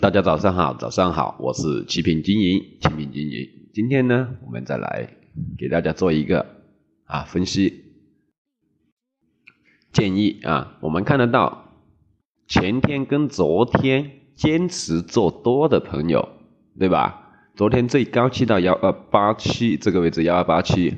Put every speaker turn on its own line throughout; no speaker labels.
大家早上好，早上好，我是七品经营，七品经营。今天呢，我们再来给大家做一个啊分析建议啊。我们看得到前天跟昨天坚持做多的朋友，对吧？昨天最高去到幺二八七这个位置，幺二八七。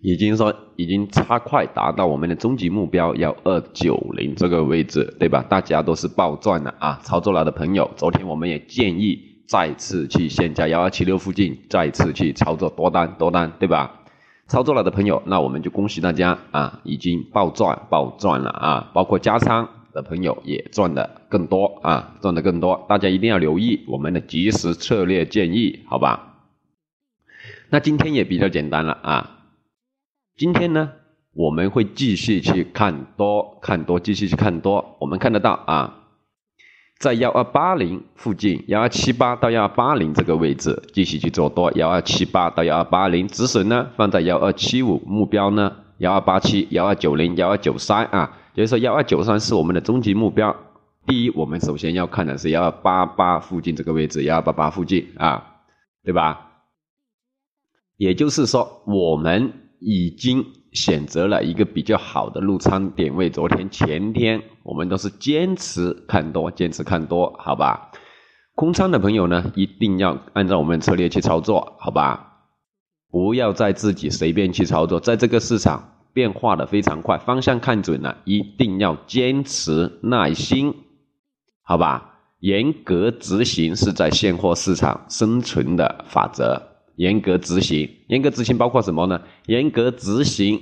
已经说已经差快达到我们的终极目标幺二九零这个位置，对吧？大家都是暴赚了啊！操作了的朋友，昨天我们也建议再次去现价幺二七六附近再次去操作多单多单，对吧？操作了的朋友，那我们就恭喜大家啊，已经暴赚暴赚了啊！包括加仓的朋友也赚的更多啊，赚的更多。大家一定要留意我们的及时策略建议，好吧？那今天也比较简单了啊。今天呢，我们会继续去看多，看多，继续去看多。我们看得到啊，在幺二八零附近，幺二七八到幺二八零这个位置继续去做多，幺二七八到幺二八零，止损呢放在幺二七五，目标呢幺二八七、幺二九零、幺二九三啊，也就是说幺二九三是我们的终极目标。第一，我们首先要看的是幺二八八附近这个位置，幺二八八附近啊，对吧？也就是说，我们。已经选择了一个比较好的入仓点位。昨天、前天我们都是坚持看多，坚持看多，好吧？空仓的朋友呢，一定要按照我们的策略去操作，好吧？不要再自己随便去操作，在这个市场变化的非常快，方向看准了，一定要坚持耐心，好吧？严格执行是在现货市场生存的法则。严格执行，严格执行包括什么呢？严格执行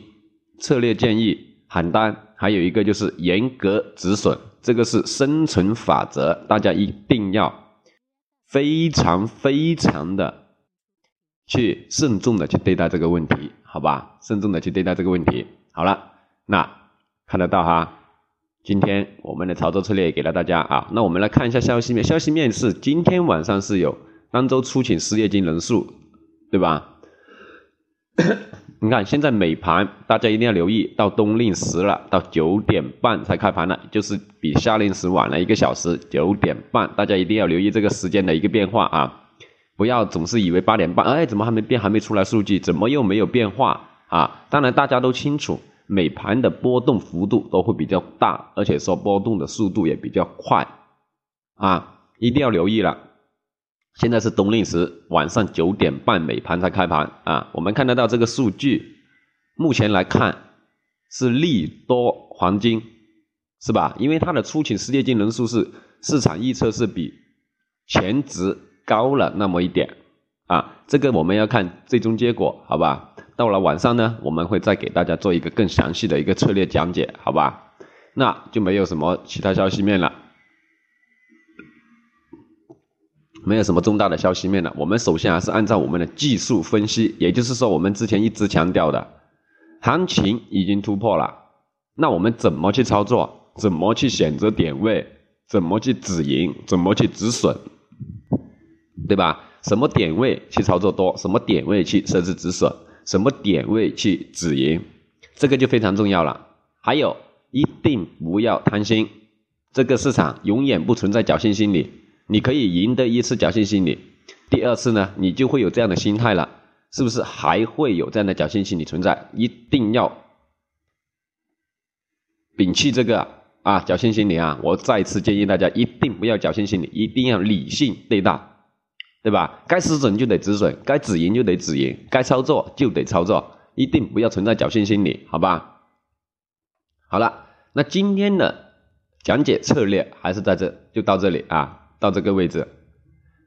策略建议，喊单，还有一个就是严格止损，这个是生存法则，大家一定要非常非常的去慎重的去对待这个问题，好吧？慎重的去对待这个问题。好了，那看得到哈，今天我们的操作策略给了大家啊，那我们来看一下消息面，消息面是今天晚上是有当周出勤失业金人数。对吧？你看现在美盘，大家一定要留意，到冬令时了，到九点半才开盘了，就是比夏令时晚了一个小时，九点半，大家一定要留意这个时间的一个变化啊！不要总是以为八点半，哎，怎么还没变，还没出来数据，怎么又没有变化啊？当然大家都清楚，美盘的波动幅度都会比较大，而且说波动的速度也比较快啊，一定要留意了。现在是冬令时，晚上九点半美盘才开盘啊。我们看得到这个数据，目前来看是利多黄金，是吧？因为它的出勤失业金人数是市场预测是比前值高了那么一点啊。这个我们要看最终结果，好吧？到了晚上呢，我们会再给大家做一个更详细的一个策略讲解，好吧？那就没有什么其他消息面了。没有什么重大的消息面了，我们首先还是按照我们的技术分析，也就是说我们之前一直强调的，行情已经突破了，那我们怎么去操作？怎么去选择点位？怎么去止盈？怎么去止损？对吧？什么点位去操作多？什么点位去设置止损？什么点位去止盈？这个就非常重要了。还有，一定不要贪心，这个市场永远不存在侥幸心理。你可以赢得一次侥幸心理，第二次呢，你就会有这样的心态了，是不是？还会有这样的侥幸心理存在？一定要摒弃这个啊侥幸心理啊！我再次建议大家，一定不要侥幸心理，一定要理性对待，对吧？该止损就得止损，该止盈就得止盈，该操作就得操作，一定不要存在侥幸心理，好吧？好了，那今天的讲解策略还是在这，就到这里啊。到这个位置，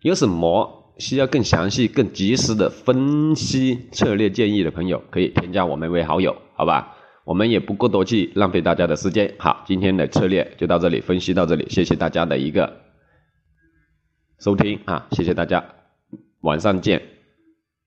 有什么需要更详细、更及时的分析策略建议的朋友，可以添加我们为好友，好吧？我们也不过多去浪费大家的时间。好，今天的策略就到这里，分析到这里，谢谢大家的一个收听啊，谢谢大家，晚上见。